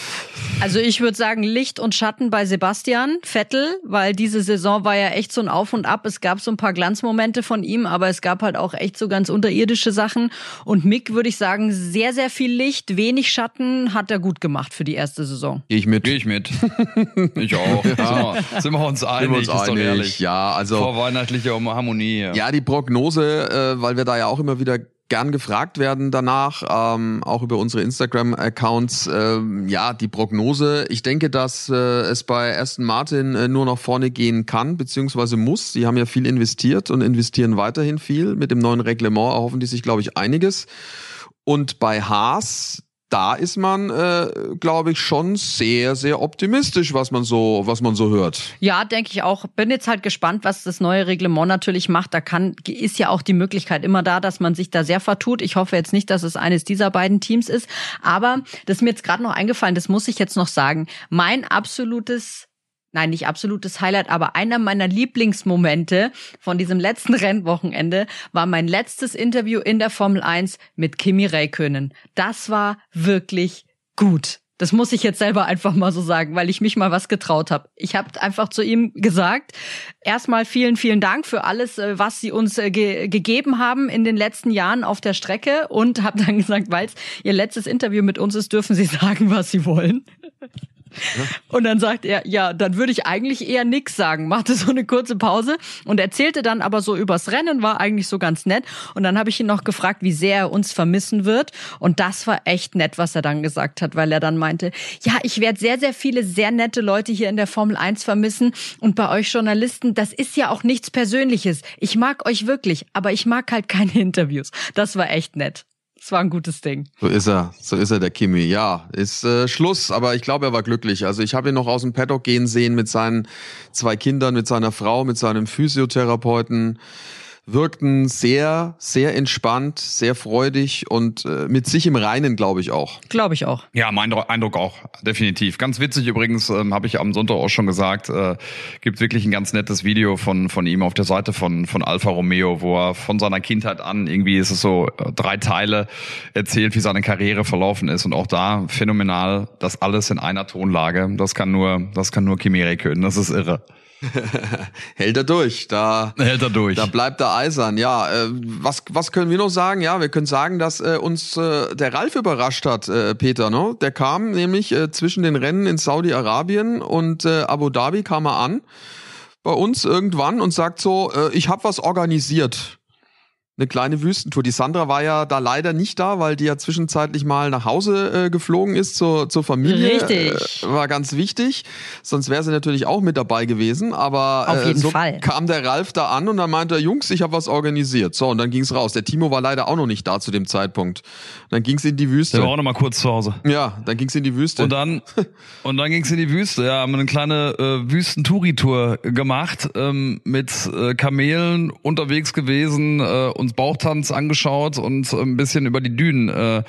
Also ich würde sagen Licht und Schatten bei Sebastian Vettel, weil diese Saison war ja echt so ein Auf und Ab. Es gab so ein paar Glanzmomente von ihm, aber es gab halt auch echt so ganz unterirdische Sachen. Und Mick würde ich sagen, sehr, sehr viel Licht, wenig Schatten hat er gut gemacht für die erste Saison. Gehe ich mit. Gehe ich mit. ich auch. Sind, wir, sind wir uns einig, Sind wir uns ist doch einig. ehrlich. Ja, also Vorweihnachtliche Harmonie. Ja. Ja, die Prognose, äh, weil wir da ja auch immer wieder gern gefragt werden danach, ähm, auch über unsere Instagram-Accounts. Ähm, ja, die Prognose. Ich denke, dass äh, es bei Aston Martin äh, nur nach vorne gehen kann, beziehungsweise muss. Die haben ja viel investiert und investieren weiterhin viel. Mit dem neuen Reglement erhoffen die sich, glaube ich, einiges. Und bei Haas, da ist man, äh, glaube ich, schon sehr, sehr optimistisch, was man so, was man so hört. Ja, denke ich auch. Bin jetzt halt gespannt, was das neue Reglement natürlich macht. Da kann, ist ja auch die Möglichkeit immer da, dass man sich da sehr vertut. Ich hoffe jetzt nicht, dass es eines dieser beiden Teams ist. Aber das ist mir jetzt gerade noch eingefallen, das muss ich jetzt noch sagen. Mein absolutes Nein, nicht absolutes Highlight, aber einer meiner Lieblingsmomente von diesem letzten Rennwochenende war mein letztes Interview in der Formel 1 mit Kimi Räikkönen. Das war wirklich gut. Das muss ich jetzt selber einfach mal so sagen, weil ich mich mal was getraut habe. Ich habe einfach zu ihm gesagt, erstmal vielen, vielen Dank für alles, äh, was Sie uns äh, ge gegeben haben in den letzten Jahren auf der Strecke und habe dann gesagt, weil es Ihr letztes Interview mit uns ist, dürfen Sie sagen, was Sie wollen. Und dann sagt er, ja, dann würde ich eigentlich eher nix sagen. Machte so eine kurze Pause und erzählte dann aber so übers Rennen, war eigentlich so ganz nett. Und dann habe ich ihn noch gefragt, wie sehr er uns vermissen wird. Und das war echt nett, was er dann gesagt hat, weil er dann meinte, ja, ich werde sehr, sehr viele sehr nette Leute hier in der Formel 1 vermissen. Und bei euch Journalisten, das ist ja auch nichts Persönliches. Ich mag euch wirklich, aber ich mag halt keine Interviews. Das war echt nett. Es war ein gutes Ding. So ist er, so ist er, der Kimi. Ja, ist äh, Schluss, aber ich glaube, er war glücklich. Also ich habe ihn noch aus dem Paddock gehen sehen mit seinen zwei Kindern, mit seiner Frau, mit seinem Physiotherapeuten wirkten sehr, sehr entspannt, sehr freudig und äh, mit sich im Reinen, glaube ich auch. Glaube ich auch. Ja, mein Eindruck auch, definitiv. Ganz witzig übrigens, ähm, habe ich am Sonntag auch schon gesagt, äh, gibt wirklich ein ganz nettes Video von, von ihm auf der Seite von, von Alfa Romeo, wo er von seiner Kindheit an, irgendwie ist es so äh, drei Teile, erzählt, wie seine Karriere verlaufen ist. Und auch da phänomenal, das alles in einer Tonlage. Das kann nur, das kann nur Kimi Räikkönen, das ist irre. Hält er durch. Da hält er durch. Da bleibt er eisern. Ja, äh, was was können wir noch sagen? Ja, wir können sagen, dass äh, uns äh, der Ralf überrascht hat, äh, Peter. Ne? Der kam nämlich äh, zwischen den Rennen in Saudi Arabien und äh, Abu Dhabi kam er an bei uns irgendwann und sagt so, äh, ich habe was organisiert eine kleine Wüstentour. Die Sandra war ja da leider nicht da, weil die ja zwischenzeitlich mal nach Hause äh, geflogen ist zur, zur Familie. Richtig. Äh, war ganz wichtig. Sonst wäre sie natürlich auch mit dabei gewesen. Aber Auf jeden so Fall. kam der Ralf da an und dann meinte er, Jungs, ich habe was organisiert. So, und dann ging's raus. Der Timo war leider auch noch nicht da zu dem Zeitpunkt. Dann ging's in die Wüste. Der war auch noch mal kurz zu Hause. Ja, dann ging's in die Wüste. Und dann, und dann ging's in die Wüste. Ja, haben eine kleine äh, Wüstentouri-Tour gemacht, ähm, mit äh, Kamelen unterwegs gewesen, äh, uns Bauchtanz angeschaut und ein bisschen über die Dünen äh,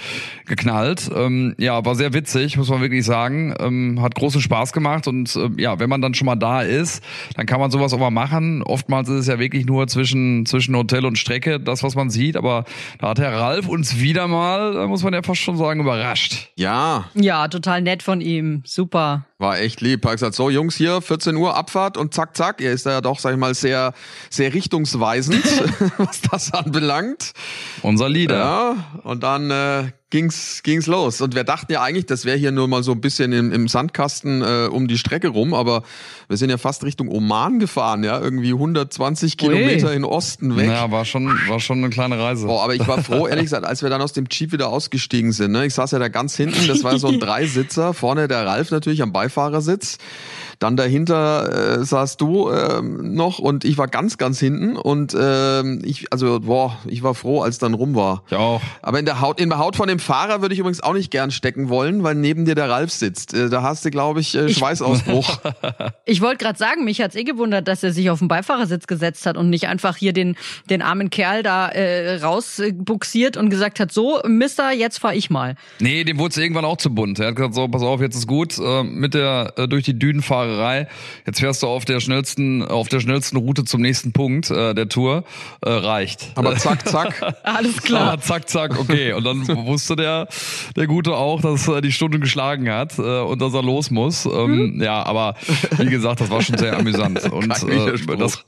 geknallt. Ähm, ja, war sehr witzig, muss man wirklich sagen. Ähm, hat großen Spaß gemacht und äh, ja, wenn man dann schon mal da ist, dann kann man sowas auch mal machen. Oftmals ist es ja wirklich nur zwischen, zwischen Hotel und Strecke, das, was man sieht. Aber da hat Herr Ralf uns wieder mal, da muss man ja fast schon sagen, überrascht. Ja. Ja, total nett von ihm. Super. War echt lieb. Hat gesagt, so Jungs, hier 14 Uhr Abfahrt und zack, zack. Er ist da ja doch, sag ich mal, sehr, sehr richtungsweisend, was das anbelangt. Unser Leader. Ja, und dann äh, ging's ging's los. Und wir dachten ja eigentlich, das wäre hier nur mal so ein bisschen im, im Sandkasten äh, um die Strecke rum, aber wir sind ja fast Richtung Oman gefahren, ja, irgendwie 120 Kilometer in Osten weg. Ja, war schon, war schon eine kleine Reise. Boah, aber ich war froh, ehrlich gesagt, als wir dann aus dem Jeep wieder ausgestiegen sind. Ne? Ich saß ja da ganz hinten, das war so ein Dreisitzer, vorne der Ralf natürlich am Beifahrersitz. Dann dahinter äh, saß du ähm, noch und ich war ganz, ganz hinten und ähm, ich, also boah, ich war froh, als dann rum war. Ich auch. Aber in der Haut, in der Haut von dem Fahrer würde ich übrigens auch nicht gern stecken wollen, weil neben dir der Ralf sitzt. Äh, da hast du, glaube ich, äh, Schweißausbruch. Ich wollte gerade sagen, mich hat's eh gewundert, dass er sich auf den Beifahrersitz gesetzt hat und nicht einfach hier den, den armen Kerl da äh, rausbuxiert und gesagt hat, so, Mister, jetzt fahr ich mal. Nee, dem wurde es irgendwann auch zu bunt. Er hat gesagt, so, pass auf, jetzt ist gut, äh, mit der äh, durch die Dünenfahrerei. Jetzt fährst du auf der schnellsten, auf der schnellsten Route zum nächsten Punkt äh, der Tour. Äh, reicht. Aber zack, zack. Alles klar. Aber zack, zack, okay. Und dann wusste der, der Gute auch, dass er die Stunde geschlagen hat äh, und dass er los muss. Ähm, Ja, aber wie gesagt, das war schon sehr amüsant. Und äh, das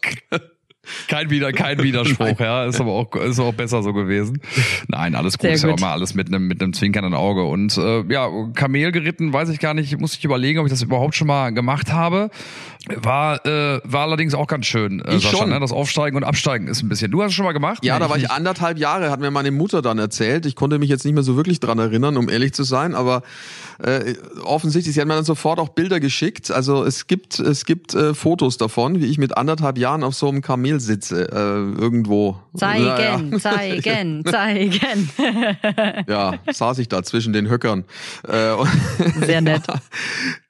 kein, Wider, kein Widerspruch, ja. Ist aber auch, ist auch besser so gewesen. Nein, alles gut. Sehr Ist ja mal alles mit einem, mit einem zwinkernden Auge. Und äh, ja, Kamel geritten, weiß ich gar nicht, muss ich überlegen, ob ich das überhaupt schon mal gemacht habe. War, äh, war allerdings auch ganz schön, äh, Ich Sascha, schon. Ne? Das Aufsteigen und Absteigen ist ein bisschen. Du hast es schon mal gemacht? Ja, Nee, da war ich anderthalb Jahre, hat mir meine Mutter dann erzählt. Ich konnte mich jetzt nicht mehr so wirklich dran erinnern, um ehrlich zu sein, aber äh, offensichtlich, sie hat mir dann sofort auch Bilder geschickt. Also es gibt, es gibt äh, Fotos davon, wie ich mit anderthalb Jahren auf so einem Kamel sitze, äh, irgendwo. Zeigen, zeigen, zeigen. Ja, saß ich da zwischen den Höckern. Äh, Sehr nett.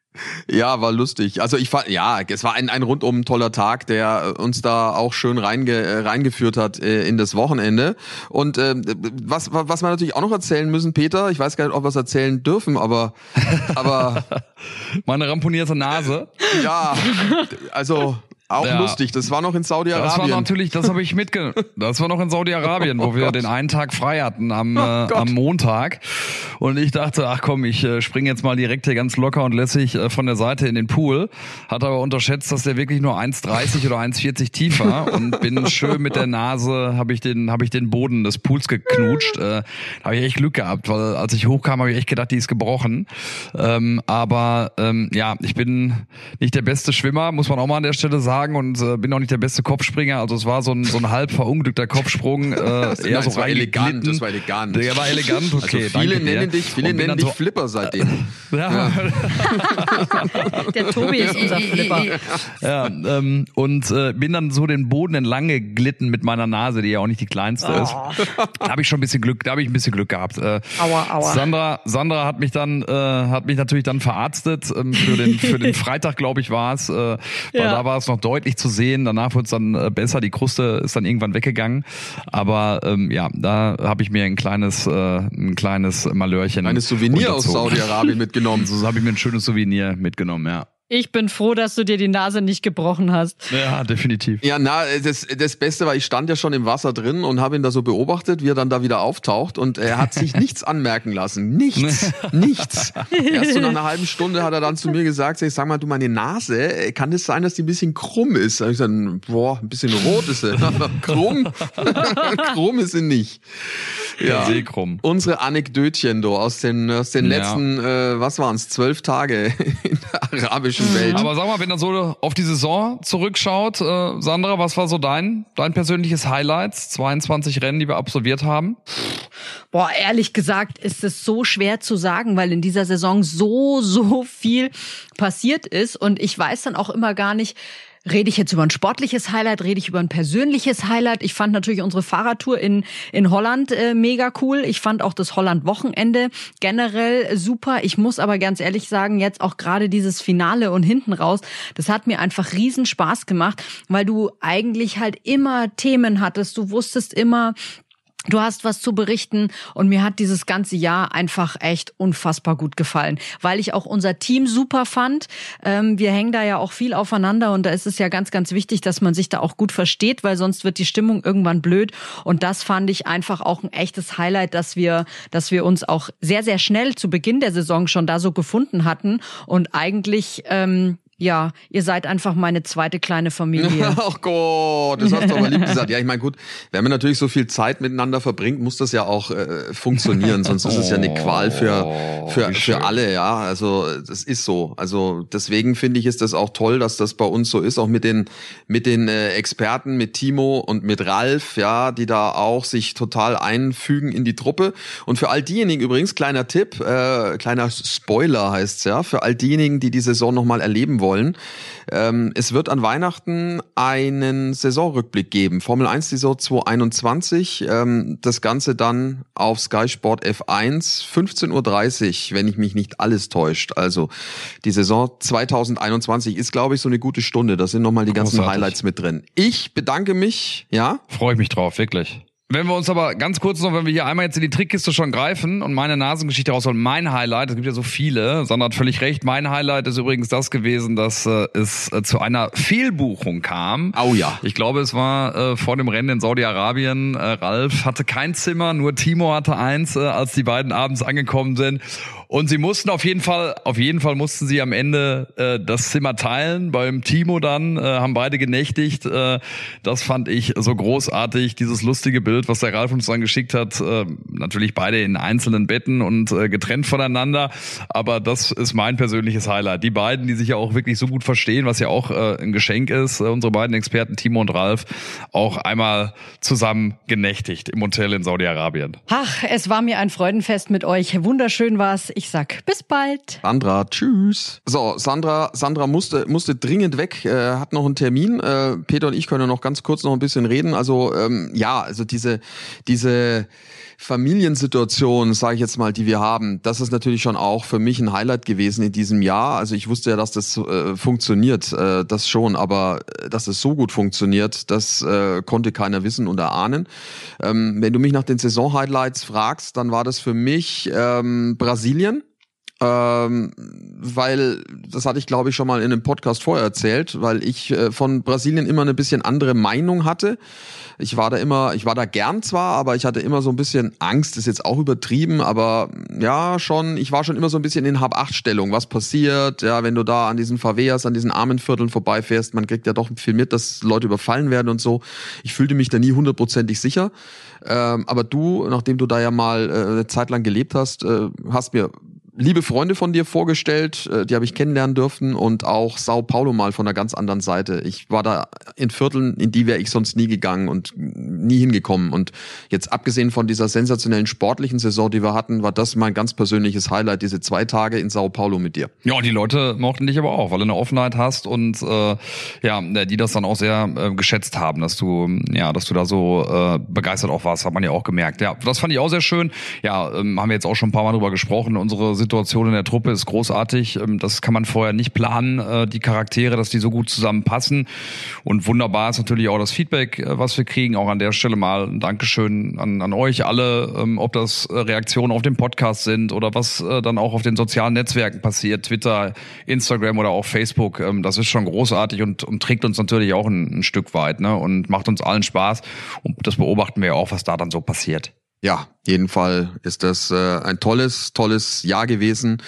Ja, war lustig. Also ich fand, ja, es war ein, ein rundum toller Tag, der uns da auch schön reinge, äh, reingeführt hat äh, in das Wochenende. Und äh, was, was wir natürlich auch noch erzählen müssen, Peter, ich weiß gar nicht, ob wir es erzählen dürfen, aber, aber Meine ramponierte Nase. ja, also Auch Ja. lustig, das war noch in Das war Saudi-Arabien. natürlich, das habe ich mitgenommen. Das war noch in Saudi-Arabien, wo Oh wir Gott. den einen Tag frei hatten am, äh, Gott. am Montag. Und ich dachte, ach komm, ich äh, springe jetzt mal direkt hier ganz locker und lässig äh, von der Seite in den Pool. Hat aber unterschätzt, dass der wirklich nur 1,30 oder 1,40 tief war und bin schön mit der Nase, habe ich den, habe ich den Boden des Pools geknutscht. Äh, habe ich echt Glück gehabt, weil als ich hochkam, habe ich echt gedacht, die ist gebrochen. Ähm, aber ähm, ja, ich bin nicht der beste Schwimmer, muss man auch mal an der Stelle sagen, und äh, bin auch nicht der beste Kopfspringer. Also es war so ein, so ein halb verunglückter Kopfsprung, äh, eher Nein, so das war elegant, das war elegant. Der war elegant, okay. also viele danke dir. nennen dich, viele nennen dich Flipper seitdem. ja, Der Tobi ist unser Flipper. ja, ähm, und äh, bin dann so den Boden entlang geglitten mit meiner Nase, die ja auch nicht die kleinste ist. Da habe ich schon ein bisschen Glück, da habe ich ein bisschen Glück gehabt. Äh, Aua, aua. Sandra, Sandra hat mich dann, äh, hat mich natürlich dann verarztet ähm, für den für den Freitag, glaube ich, war es. Äh, weil Ja. da war es noch deutlich zu sehen. Danach wurde es dann äh, besser. Die Kruste ist dann irgendwann weggegangen. Aber ähm, ja, da habe ich mir ein kleines, äh, ein kleines Malörchen. Ein Souvenir aus. Saudi-Arabien mitgenommen. So habe ich mir ein schönes Souvenir mitgenommen, ja. Ich bin froh, dass du dir die Nase nicht gebrochen hast. Ja, definitiv. Ja, na, das, das Beste war, ich stand ja schon im Wasser drin und habe ihn da so beobachtet, wie er dann da wieder auftaucht und er hat sich nichts anmerken lassen. Nichts, nichts. Erst so nach einer halben Stunde hat er dann zu mir gesagt, ich sag mal, du, meine Nase, äh, kann es sein, dass die ein bisschen krumm ist? Da hab ich gesagt, boah, ein bisschen rot ist sie. krumm? krumm ist sie nicht. Ja. Seekrumm. Unsere Anekdötchen, du, aus den, aus den Ja. letzten, äh, was waren's, zwölf Tage in der arabischen Welt. Aber sag mal, wenn er so auf die Saison zurückschaut, äh, Sandra, was war so dein, dein persönliches Highlight? 22 Rennen, die wir absolviert haben. Boah, ehrlich gesagt ist es so schwer zu sagen, weil in dieser Saison so, so viel passiert ist und ich weiß dann auch immer gar nicht, Rede ich jetzt über ein sportliches Highlight, rede ich über ein persönliches Highlight. Ich fand natürlich unsere Fahrradtour in, in Holland äh, mega cool. Ich fand auch das Holland-Wochenende generell super. Ich muss aber ganz ehrlich sagen, jetzt auch gerade dieses Finale und hinten raus, das hat mir einfach riesen Spaß gemacht, weil du eigentlich halt immer Themen hattest. Du wusstest immer, Du hast was zu berichten und mir hat dieses ganze Jahr einfach echt unfassbar gut gefallen, weil ich auch unser Team super fand. Ähm, wir hängen da ja auch viel aufeinander und da ist es ja ganz, ganz wichtig, dass man sich da auch gut versteht, weil sonst wird die Stimmung irgendwann blöd. Und das fand ich einfach auch ein echtes Highlight, dass wir, dass wir uns auch sehr, sehr schnell zu Beginn der Saison schon da so gefunden hatten und eigentlich ähm, ja, ihr seid einfach meine zweite kleine Familie. Ach Gott, das hast du aber lieb gesagt. Ja, ich meine, gut, wenn man natürlich so viel Zeit miteinander verbringt, muss das ja auch äh, funktionieren, sonst ist es ja eine Qual für, für, wie schön. für alle, ja. Also das ist so. Also deswegen finde ich, ist das auch toll, dass das bei uns so ist, auch mit den, mit den äh, Experten, mit Timo und mit Ralf, ja, die da auch sich total einfügen in die Truppe. Und für all diejenigen übrigens, kleiner Tipp, äh, kleiner Spoiler heißt's ja, für all diejenigen, die die Saison nochmal erleben wollen, ähm, es wird an Weihnachten einen Saisonrückblick geben. Formel 1 Saison 2021. Ähm, das Ganze dann auf Sky Sport F1, 15.30 Uhr, wenn ich mich nicht alles täuscht. Also die Saison 2021 ist, glaube ich, so eine gute Stunde. Da sind nochmal die ganzen Großartig. Highlights mit drin. Ich bedanke mich, ja. Freue ich mich drauf, wirklich. Wenn wir uns aber ganz kurz noch, wenn wir hier einmal jetzt in die Trickkiste schon greifen und meine Nasengeschichte rausholen, mein Highlight, es gibt ja so viele, Sandra hat völlig recht, mein Highlight ist übrigens das gewesen, dass äh, es äh, zu einer Fehlbuchung kam. Oh ja. Ich glaube, es war äh, vor dem Rennen in Saudi-Arabien. Äh, Ralf hatte kein Zimmer, nur Timo hatte eins, äh, als die beiden abends angekommen sind. Und sie mussten auf jeden Fall, auf jeden Fall mussten sie am Ende äh, das Zimmer teilen. Beim Timo dann äh, haben beide genächtigt. Äh, das fand ich so großartig, dieses lustige Bild, was der Ralf uns dann geschickt hat. Äh, natürlich beide in einzelnen Betten und äh, getrennt voneinander. Aber das ist mein persönliches Highlight. Die beiden, die sich ja auch wirklich so gut verstehen, was ja auch äh, ein Geschenk ist. Äh, unsere beiden Experten Timo und Ralf auch einmal zusammen genächtigt im Hotel in Saudi-Arabien. Ach, es war mir ein Freudenfest mit euch. Wunderschön war's. Ich sag bis bald. Sandra, tschüss. So, Sandra, Sandra musste, musste dringend weg, äh, hat noch einen Termin. Äh, Peter und ich können noch ganz kurz noch ein bisschen reden. Also ähm, ja, also diese, diese Familiensituation, sage ich jetzt mal, die wir haben, das ist natürlich schon auch für mich ein Highlight gewesen in diesem Jahr. Also ich wusste ja, dass das äh, funktioniert, äh, das schon, aber äh, dass es so gut funktioniert, das äh, konnte keiner wissen und erahnen. Ähm, wenn du mich nach den Saison-Highlights fragst, dann war das für mich ähm, Brasilien ähm, weil das hatte ich glaube ich schon mal in einem Podcast vorher erzählt, weil ich äh, von Brasilien immer eine bisschen andere Meinung hatte. Ich war da immer, ich war da gern zwar, aber ich hatte immer so ein bisschen Angst, ist jetzt auch übertrieben, aber ja, schon, ich war schon immer so ein bisschen in Hab-Acht-Stellung, was passiert, ja, wenn du da an diesen Favelas, an diesen armen Vierteln vorbeifährst, man kriegt ja doch viel mit, dass Leute überfallen werden und so. Ich fühlte mich da nie hundertprozentig sicher. Ähm, aber du, nachdem du da ja mal äh, eine Zeit lang gelebt hast, äh, hast mir liebe Freunde von dir vorgestellt, äh, die habe ich kennenlernen dürfen und auch Sao Paulo mal von einer ganz anderen Seite. Ich war da in Vierteln, in die wäre ich sonst nie gegangen und nie hingekommen. Und jetzt abgesehen von dieser sensationellen sportlichen Saison, die wir hatten, war das mein ganz persönliches Highlight, diese zwei Tage in Sao Paulo mit dir. Ja, die Leute mochten dich aber auch, weil du eine Offenheit hast und äh, ja, die das dann auch sehr äh, geschätzt haben, dass du ja, dass du da so äh, begeistert auch warst, hat man ja auch gemerkt. Ja, das fand ich auch sehr schön. Ja, ähm, haben wir jetzt auch schon ein paar Mal drüber gesprochen. Unsere Situation in der Truppe ist großartig. Ähm, das kann man vorher nicht planen, äh, die Charaktere, dass die so gut zusammenpassen. Und wunderbar ist natürlich auch das Feedback, äh, was wir kriegen. Auch an der Stelle mal ein Dankeschön an, an euch alle, ähm, ob das äh, Reaktionen auf den Podcast sind oder was dann auch auf den sozialen Netzwerken passiert, Twitter, Instagram oder auch Facebook. Ähm, das ist schon großartig und, und trägt uns natürlich auch ein, ein Stück weit ne? und macht uns allen Spaß. Und das beobachten wir auch, was da dann so passiert. Ja, jeden Fall ist das äh, ein tolles, tolles Jahr gewesen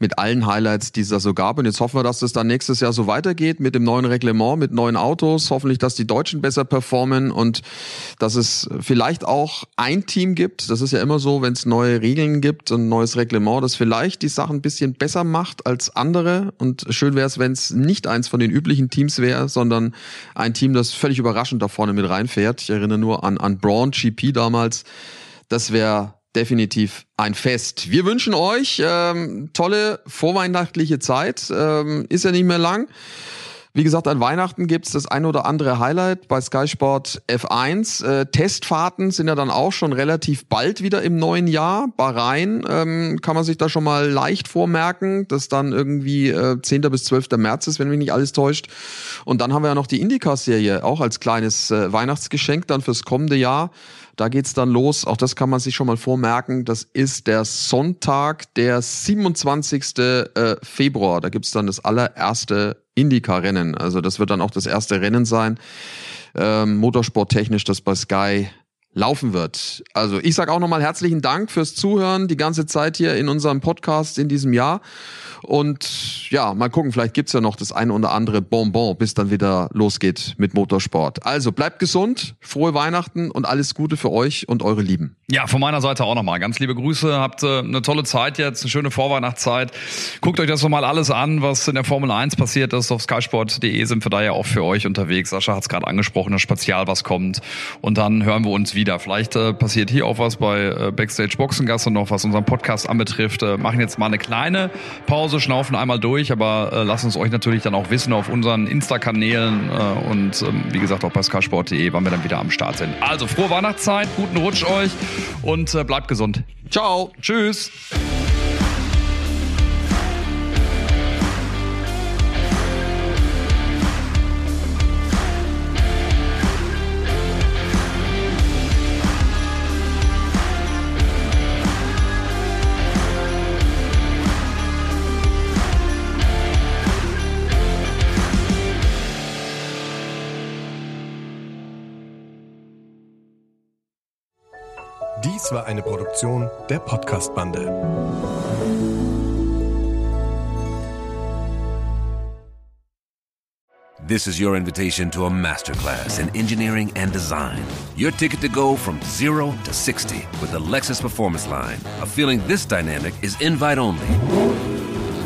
mit allen Highlights, die es da so gab. Und jetzt hoffen wir, dass das dann nächstes Jahr so weitergeht mit dem neuen Reglement, mit neuen Autos. Hoffentlich, dass die Deutschen besser performen und dass es vielleicht auch ein Team gibt. Das ist ja immer so, wenn es neue Regeln gibt und neues Reglement, das vielleicht die Sachen ein bisschen besser macht als andere. Und schön wäre es, wenn es nicht eins von den üblichen Teams wäre, sondern ein Team, das völlig überraschend da vorne mit reinfährt. Ich erinnere nur an, an Braun GP damals das wäre definitiv ein Fest. Wir wünschen euch ähm, tolle vorweihnachtliche Zeit. Ähm, ist ja nicht mehr lang. Wie gesagt, an Weihnachten gibt's das ein oder andere Highlight bei Sky Sport F1. Äh, Testfahrten sind ja dann auch schon relativ bald wieder im neuen Jahr. Bahrain ähm, kann man sich da schon mal leicht vormerken, dass dann irgendwie äh, 10. bis 12. März ist, wenn mich nicht alles täuscht. Und dann haben wir ja noch die IndyCar-Serie, auch als kleines äh, Weihnachtsgeschenk dann fürs kommende Jahr. Da geht's dann los. Auch das kann man sich schon mal vormerken. Das ist der Sonntag, der 27. Äh, Februar. Da gibt's dann das allererste Indycar-Rennen. Also das wird dann auch das erste Rennen sein, ähm, motorsporttechnisch, das bei Sky laufen wird. Also ich sage auch nochmal herzlichen Dank fürs Zuhören die ganze Zeit hier in unserem Podcast in diesem Jahr. Und ja, mal gucken, vielleicht gibt's ja noch das eine oder andere Bonbon, bis dann wieder losgeht mit Motorsport. Also bleibt gesund, frohe Weihnachten und alles Gute für euch und eure Lieben. Ja, von meiner Seite auch nochmal. Ganz liebe Grüße, habt äh, eine tolle Zeit jetzt, eine schöne Vorweihnachtszeit. Guckt euch das nochmal alles an, was in der Formel 1 passiert ist. Auf skysport.de sind wir da ja auch für euch unterwegs. Sascha hat's gerade angesprochen, das Spezial, was kommt. Und dann hören wir uns wieder. Vielleicht äh, passiert hier auch was bei äh, Backstage Boxengasse noch, was unseren Podcast anbetrifft. Äh, machen jetzt mal eine kleine Pause Pause, schnaufen einmal durch, aber äh, lasst uns euch natürlich dann auch wissen auf unseren Insta-Kanälen äh, und ähm, wie gesagt auch bei skysport.de, wann wir dann wieder am Start sind. Also frohe Weihnachtszeit, guten Rutsch euch und äh, bleibt gesund. Ciao. Tschüss. Dies war eine Produktion der Podcast-Bande. This is your invitation to a masterclass in engineering and design. Your ticket to go from zero to 60 with the Lexus Performance Line. A feeling this dynamic is invite only.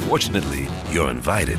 Fortunately, you're invited.